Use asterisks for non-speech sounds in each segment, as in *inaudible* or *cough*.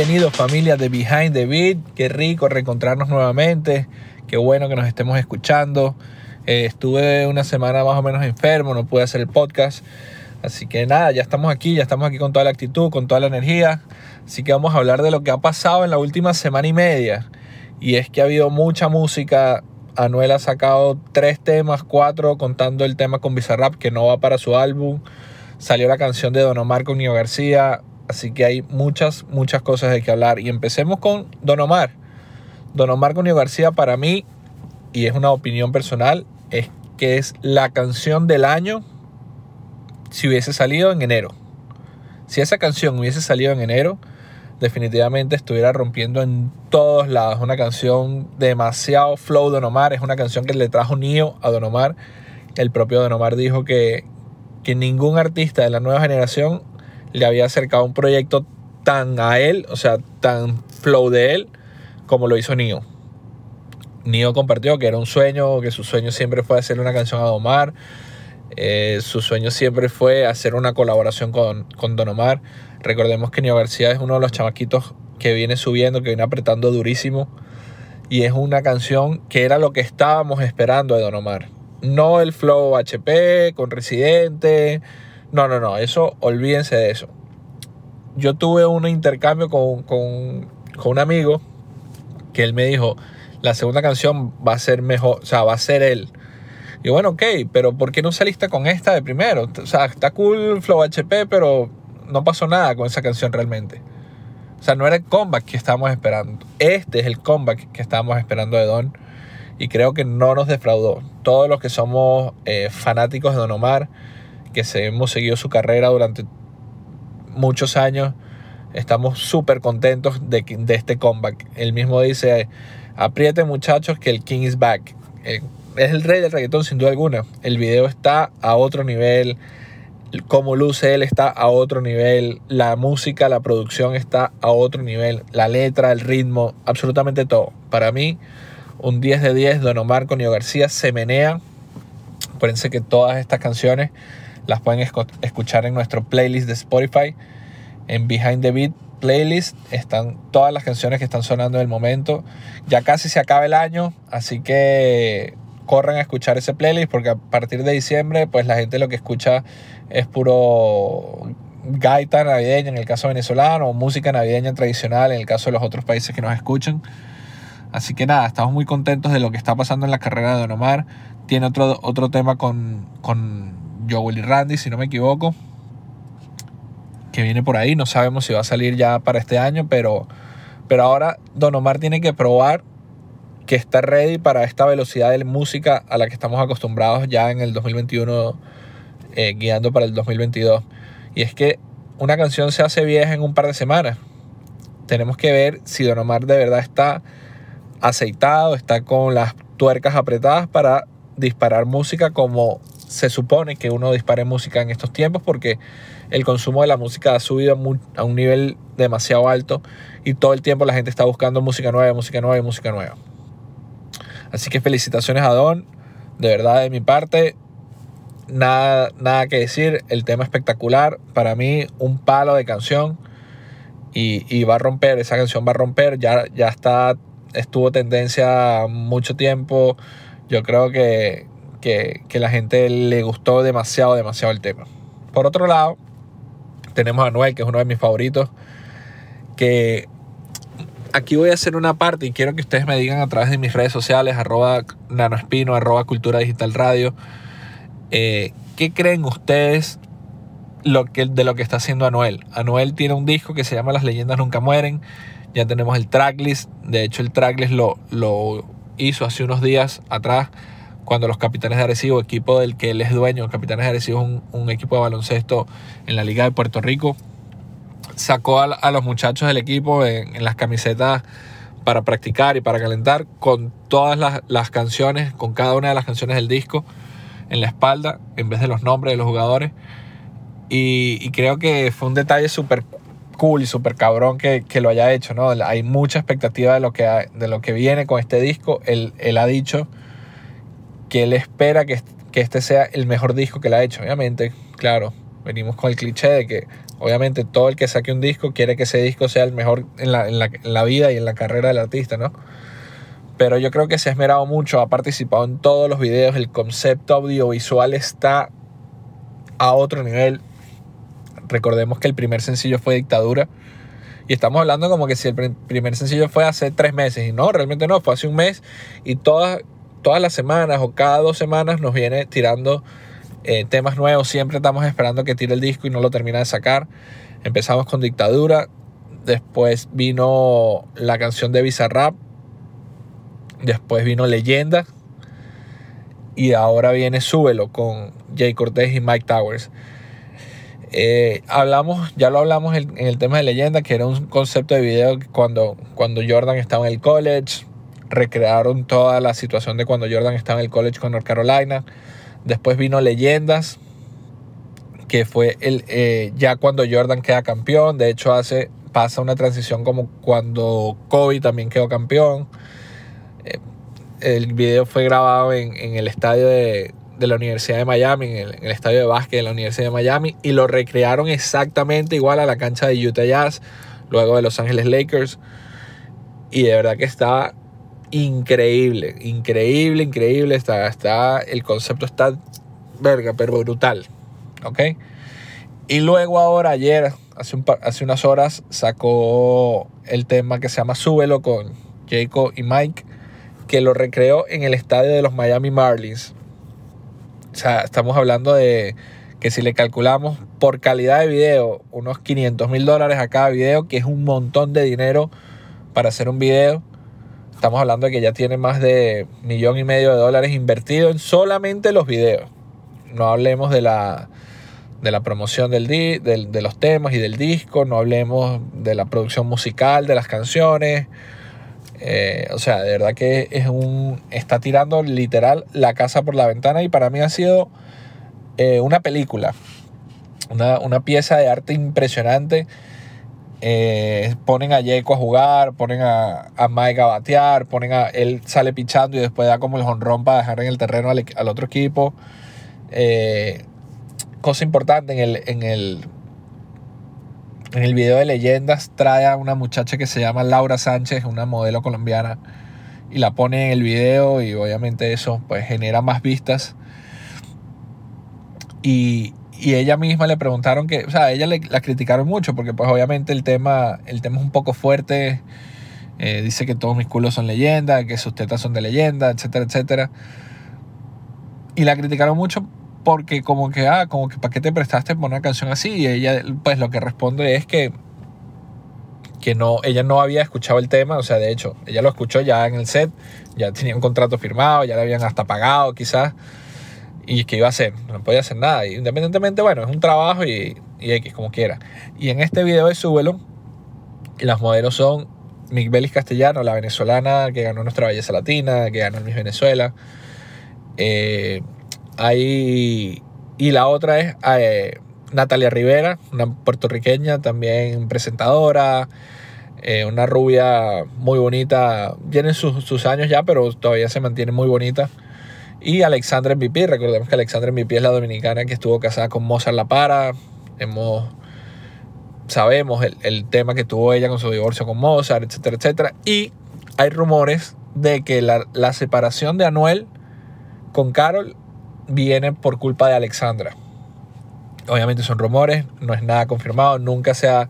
Bienvenidos familia de Behind the Beat. Qué rico reencontrarnos nuevamente. Qué bueno que nos estemos escuchando. Eh, estuve una semana más o menos enfermo, no pude hacer el podcast. Así que nada, ya estamos aquí, ya estamos aquí con toda la actitud, con toda la energía. Así que vamos a hablar de lo que ha pasado en la última semana y media. Y es que ha habido mucha música. Anuel ha sacado tres temas, cuatro, contando el tema con Bizarrap, que no va para su álbum. Salió la canción de Don Omar con Nio García. Así que hay muchas, muchas cosas de que hablar. Y empecemos con Don Omar. Don Omar con Nio García para mí, y es una opinión personal, es que es la canción del año si hubiese salido en enero. Si esa canción hubiese salido en enero, definitivamente estuviera rompiendo en todos lados. Una canción demasiado flow Don Omar. Es una canción que le trajo Nio a Don Omar. El propio Don Omar dijo que, que ningún artista de la nueva generación le había acercado un proyecto tan a él, o sea, tan flow de él, como lo hizo Nio. Nio compartió que era un sueño, que su sueño siempre fue hacer una canción a Don Omar. Eh, su sueño siempre fue hacer una colaboración con, con Don Omar. Recordemos que Nio García es uno de los chamaquitos que viene subiendo, que viene apretando durísimo. Y es una canción que era lo que estábamos esperando de Don Omar. No el flow HP con Residente. No, no, no. Eso, olvídense de eso. Yo tuve un intercambio con, con, con un amigo que él me dijo, la segunda canción va a ser mejor, o sea, va a ser él. Y bueno, ok, pero ¿por qué no saliste con esta de primero? O sea, está cool Flow HP, pero no pasó nada con esa canción realmente. O sea, no era el comeback que estábamos esperando. Este es el comeback que estábamos esperando de Don. Y creo que no nos defraudó. Todos los que somos eh, fanáticos de Don Omar, que se hemos seguido su carrera durante muchos años, estamos súper contentos de, de, este comeback. Él mismo dice, apriete muchachos que el King is back. Eh, es el rey del reggaetón sin duda alguna. El video está a otro nivel cómo luce él está a otro nivel, la música, la producción está a otro nivel, la letra, el ritmo, absolutamente todo. Para mí, un 10 de 10, Don Omar con García se menea. Acuérdense que todas estas canciones las pueden escuchar en nuestro playlist de Spotify. En Behind the Beat playlist están todas las canciones que están sonando en el momento. Ya casi se acaba el año, así que corran a escuchar ese playlist porque a partir de diciembre pues la gente lo que escucha es puro gaita navideña en el caso venezolano o música navideña tradicional en el caso de los otros países que nos escuchan. Así que nada, estamos muy contentos de lo que está pasando en la carrera de Don Omar. Tiene otro, otro tema con, con Joel y Randy, si no me equivoco, que viene por ahí. No sabemos si va a salir ya para este año, pero, pero ahora Don Omar tiene que probar que está ready para esta velocidad de música a la que estamos acostumbrados ya en el 2021, eh, guiando para el 2022. Y es que una canción se hace vieja en un par de semanas. Tenemos que ver si Don Omar de verdad está aceitado, está con las tuercas apretadas para disparar música como se supone que uno dispare música en estos tiempos porque el consumo de la música ha subido a un nivel demasiado alto y todo el tiempo la gente está buscando música nueva, música nueva y música nueva. Así que felicitaciones a Don. De verdad, de mi parte, nada, nada que decir. El tema espectacular. Para mí, un palo de canción. Y, va a romper, esa canción va a romper. Ya, ya está, estuvo tendencia mucho tiempo. Yo creo que, que, que la gente le gustó demasiado, demasiado el tema. Por otro lado, tenemos a Noel, que es uno de mis favoritos. Que aquí voy a hacer una parte y quiero que ustedes me digan a través de mis redes sociales, arroba nanoespino, arroba cultura digital radio, eh, ¿qué creen ustedes lo que, de lo que está haciendo Anuel? Anuel tiene un disco que se llama Las leyendas nunca mueren, ya tenemos el tracklist, de hecho el tracklist lo, lo hizo hace unos días atrás cuando los Capitanes de Arecibo, equipo del que él es dueño, Capitanes de Arecibo es un, un equipo de baloncesto en la Liga de Puerto Rico, sacó a, los muchachos del equipo en, las camisetas para practicar y para calentar con todas las, canciones, con cada una de las canciones del disco en la espalda, en vez de los nombres de los jugadores. Y, creo que fue un detalle súper cool y súper cabrón que, lo haya hecho, ¿no? Hay mucha expectativa de lo que, de lo que viene con este disco. Él, él ha dicho que él espera que, que este sea el mejor disco que le ha hecho. Obviamente, claro, venimos con el cliché de que Obviamente todo el que saque un disco quiere que ese disco sea el mejor en la, en la, en la vida y en la carrera del artista, ¿no? Pero yo creo que se ha esmerado mucho, ha participado en todos los videos, el concepto audiovisual está a otro nivel. Recordemos que el primer sencillo fue Dictadura. Y estamos hablando como que si el primer sencillo fue hace tres meses. Y no, realmente no, fue hace un mes. Y todas, todas las semanas o cada dos semanas nos viene tirando eh, temas nuevos. Siempre estamos esperando que tire el disco y no lo termina de sacar. Empezamos con Dictadura. Después vino la canción de Bizarrap. Después vino Leyenda. Y ahora viene Súbelo con Jay Cortez y Mike Towers. Eh, hablamos, ya lo hablamos en, el tema de leyenda, que era un concepto de video cuando, cuando Jordan estaba en el college. Recrearon toda la situación de cuando Jordan estaba en el college con North Carolina. Después vino Leyendas, que fue el, eh, ya cuando Jordan queda campeón. De hecho, hace, pasa una transición como cuando Kobe también quedó campeón. Eh, el video fue grabado en, en el estadio de, de la Universidad de Miami, en el, estadio de básquet de la Universidad de Miami, y lo recrearon exactamente igual a la cancha de Utah Jazz, luego de Los Ángeles Lakers. Y de verdad que está increíble, increíble, increíble. Está, está, el concepto está verga, pero brutal. ¿Ok? Y luego ahora, ayer, hace, un, hace unas horas, sacó el tema que se llama Súbelo con Jacob y Mike, que lo recreó en el estadio de los Miami Marlins. O sea, estamos hablando de que si le calculamos por calidad de video unos 500 mil dólares a cada video, que es un montón de dinero para hacer un video. Estamos hablando de que ya tiene más de millón y medio de dólares invertido en solamente los videos. No hablemos de la, de la promoción del, de los temas y del disco, no hablemos de la producción musical, de las canciones, eh, o sea, de verdad que es un. Está tirando literal la casa por la ventana y para mí ha sido eh, una película. Una, pieza de arte impresionante. Eh, ponen a Yeco a jugar, ponen a, a, Mike a batear, ponen a. Él sale pichando y después da como el honrón para dejar en el terreno al, al otro equipo. cosa importante en el, en el en el video de leyendas trae a una muchacha que se llama Laura Sánchez, una modelo colombiana, y la pone en el video y obviamente eso pues genera más vistas. Y, ella misma le preguntaron que, o sea, ella le, la criticaron mucho porque pues obviamente el tema, el tema es un poco fuerte. Eh, dice que todos mis culos son leyenda, que sus tetas son de leyenda, etcétera, etcétera. Y la criticaron mucho porque como que, ah, como que, ¿para qué te prestaste por una canción así? Y ella, pues lo que responde es que, que no, ella no había escuchado el tema, o sea, de hecho, ella lo escuchó ya en el set, ya tenía un contrato firmado, ya le habían hasta pagado quizás, y que iba a hacer, no podía hacer nada, independientemente, bueno, es un trabajo y, y X, como quiera. Y en este video de Súbelo, las modelos son Miguelis Castellano, la venezolana que ganó nuestra belleza latina, que ganó en Miss Venezuela, eh, Ahí, y la otra es eh, Natalia Rivera, una puertorriqueña, también presentadora, eh, una rubia muy bonita, tiene sus, sus, años ya, pero todavía se mantiene muy bonita. Y Alexandra MVP, recordemos que Alexandra MVP es la dominicana que estuvo casada con Mozart La Para. Hemos, sabemos el, el tema que tuvo ella con su divorcio con Mozart, etcétera, etcétera. Y hay rumores de que la, la separación de Anuel con Carol viene por culpa de Alexandra. Obviamente son rumores, no es nada confirmado, nunca se ha,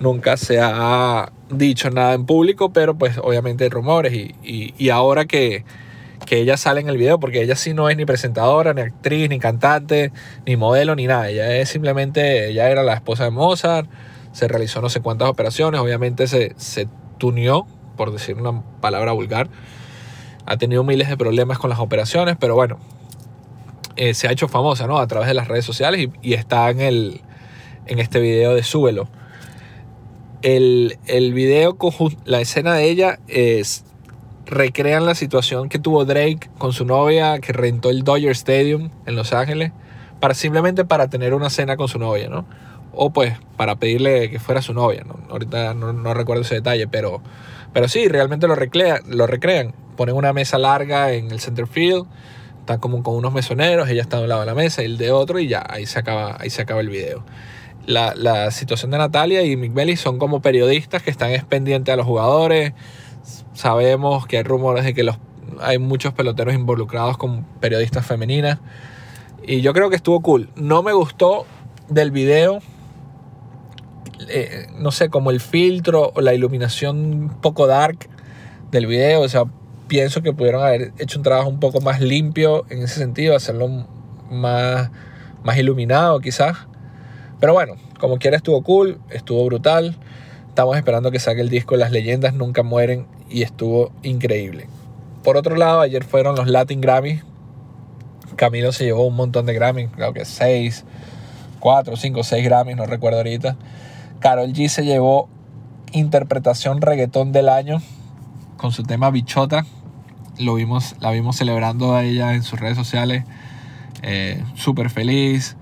nunca se ha dicho nada en público, pero pues obviamente hay rumores y, y, ahora que, que ella sale en el video, porque ella sí no es ni presentadora, ni actriz, ni cantante, ni modelo, ni nada. Ella es simplemente, ella era la esposa de Mozart, se realizó no sé cuántas operaciones, obviamente se, se tuneó, por decir una palabra vulgar. Ha tenido miles de problemas con las operaciones, pero bueno, eh, se ha hecho famosa, ¿no? A través de las redes sociales y, está en, el, en este video de Súbelo. El, el video, la escena de ella es recrean la situación que tuvo Drake con su novia que rentó el Dodger Stadium en Los Ángeles para simplemente para tener una cena con su novia, ¿no? O pues para pedirle que fuera su novia, ¿no? Ahorita no, recuerdo ese detalle, pero, pero sí, realmente lo, recrea, lo recrean. Ponen una mesa larga en el center field está como con unos mesoneros, ella está de un lado de la mesa el de otro y ya, ahí se acaba, ahí se acaba el video. la, la, situación de Natalia y Mick Belly son como periodistas que están pendientes a los jugadores. Sabemos que hay rumores de que los, hay muchos peloteros involucrados con periodistas femeninas. Y yo creo que estuvo cool. No me gustó del video, eh, no sé, como el filtro o la iluminación un poco dark del video. O sea, pienso que pudieron haber hecho un trabajo un poco más limpio en ese sentido, hacerlo más, más iluminado quizás. Pero bueno, como quiera estuvo cool, estuvo brutal. Estamos esperando que saque el disco Las leyendas nunca mueren y estuvo increíble. Por otro lado, ayer fueron los Latin Grammys. Camilo se llevó un montón de Grammys, creo que 6, 4, 5, 6 Grammys, no recuerdo ahorita. Carol G se llevó interpretación reggaetón del año con su tema Bichota. Lo vimos, la vimos celebrando a ella en sus redes sociales. Eh, súper feliz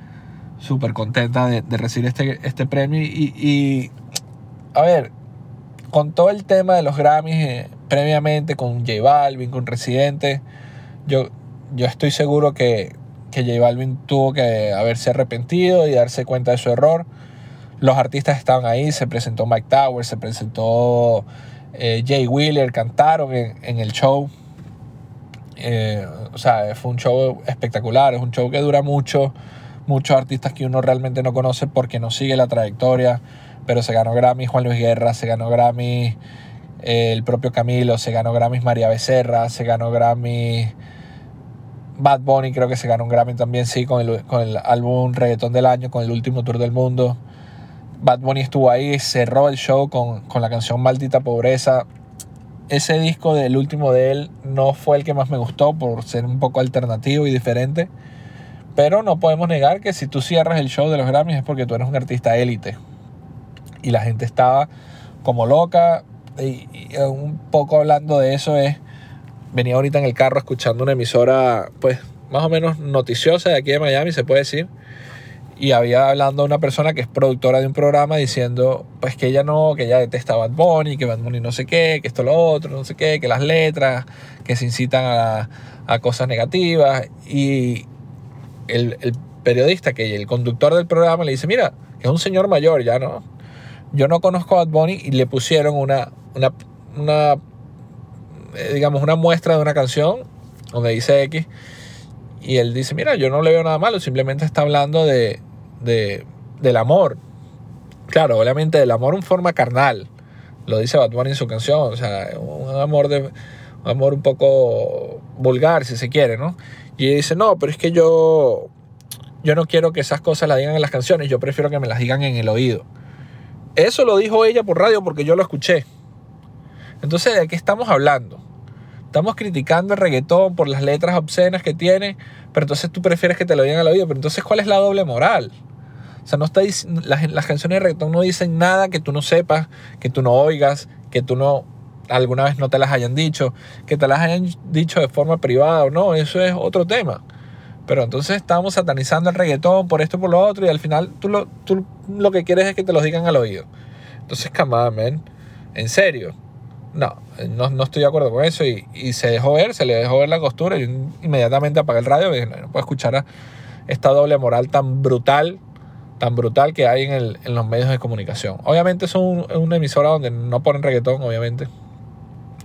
súper contenta de, recibir este, este premio. Y, a ver, con todo el tema de los Grammys eh, previamente, con J Balvin, con Residente, yo, yo estoy seguro que, que J Balvin tuvo que haberse arrepentido y darse cuenta de su error. Los artistas estaban ahí, se presentó Mike Towers, se presentó eh, Jay Wheeler, cantaron en, el show. Eh, o sea, fue un show espectacular, es un show que dura mucho muchos artistas que uno realmente no conoce porque no sigue la trayectoria, pero se ganó Grammy Juan Luis Guerra, se ganó Grammy el propio Camilo, se ganó Grammy María Becerra, se ganó Grammy Bad Bunny, creo que se ganó un Grammy también, sí, con el, con el álbum Reggaetón del Año, con el último tour del mundo. Bad Bunny estuvo ahí, cerró el show con, con la canción Maldita Pobreza. Ese disco del último de él no fue el que más me gustó por ser un poco alternativo y diferente pero no podemos negar que si tú cierras el show de los Grammys es porque tú eres un artista élite. Y la gente estaba como loca. Y, un poco hablando de eso es, venía ahorita en el carro escuchando una emisora, pues más o menos noticiosa de aquí de Miami, se puede decir. Y había hablando una persona que es productora de un programa diciendo, pues que ella no, que ella detesta Bad Bunny, que Bad Bunny no sé qué, que esto lo otro, no sé qué, que las letras, que se incitan a, a cosas negativas. Y, el, periodista, que el conductor del programa le dice, mira, es un señor mayor, ya no. Yo no conozco a Bad Bunny y le pusieron una, una, eh, digamos, una muestra de una canción donde dice X. Y él dice, mira, yo no le veo nada malo, simplemente está hablando de, del amor. Claro, obviamente del amor en forma carnal. Lo dice Bad Bunny en su canción. O sea, un amor de un amor un poco vulgar, si se quiere, ¿no? Y dice, no, pero es que yo, yo no quiero que esas cosas las digan en las canciones, yo prefiero que me las digan en el oído. Eso lo dijo ella por radio porque yo lo escuché. Entonces, ¿de qué estamos hablando? Estamos criticando el reggaetón por las letras obscenas que tiene, pero entonces tú prefieres que te lo digan al oído. Pero entonces, ¿cuál es la doble moral? O sea, no está, las, las canciones de reggaetón no dicen nada que tú no sepas, que tú no oigas, que tú no alguna vez no te las hayan dicho, que te las hayan dicho de forma privada o no, eso es otro tema. Pero entonces estamos satanizando el reggaetón por esto y por lo otro y al final tú lo, tú lo que quieres es que te lo digan al oído. Entonces, come man, en serio. No, no, estoy de acuerdo con eso y, y, se dejó ver, se le dejó ver la costura y inmediatamente apagué el radio y dije, no, no puedo escuchar esta doble moral tan brutal tan brutal que hay en, el, en los medios de comunicación. Obviamente son una emisora donde no ponen reggaetón, obviamente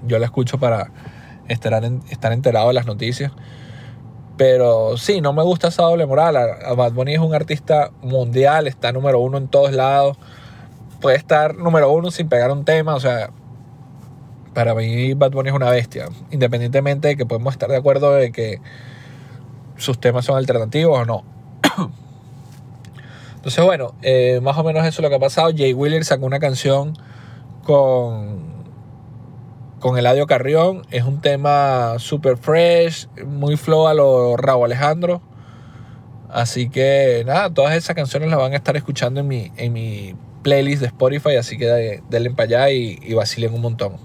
yo la escucho para estar, estar enterado de las noticias. Pero sí, no me gusta esa doble moral. Bad Bunny es un artista mundial, está número uno en todos lados. Puede estar número uno sin pegar un tema. O sea, para mí Bad Bunny es una bestia. Independientemente de que podemos estar de acuerdo de que sus temas son alternativos o no. *coughs* Entonces, bueno, eh, más o menos eso es lo que ha pasado. Jay Wheeler sacó una canción con con Eladio Carrión. Es un tema super fresh, muy flow a lo Raúl Alejandro. Así que nada, todas esas canciones las van a estar escuchando en mi, en mi playlist de Spotify, así que denle para allá y, y, vacilen un montón.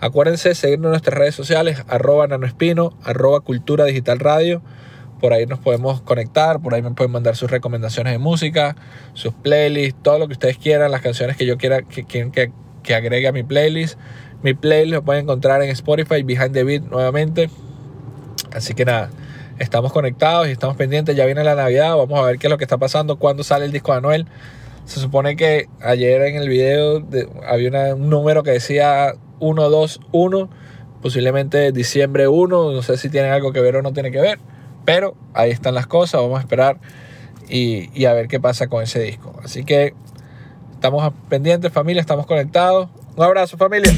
Acuérdense de seguirnos en nuestras redes sociales, arroba nanoespino, arroba cultura digital radio. Por ahí nos podemos conectar, por ahí me pueden mandar sus recomendaciones de música, sus playlists, todo lo que ustedes quieran, las canciones que yo quiera que, que, que agregue a mi playlist. Mi playlist lo pueden encontrar en Spotify, Behind the Beat nuevamente. Así que nada, estamos conectados y estamos pendientes. Ya viene la Navidad, vamos a ver qué es lo que está pasando, cuándo sale el disco de Anuel. Se supone que ayer en el video había un número que decía 121, posiblemente diciembre 1, no sé si tiene algo que ver o no tiene que ver, pero ahí están las cosas, vamos a esperar y, y a ver qué pasa con ese disco. Así que estamos pendientes familia, estamos conectados. Un abrazo familia.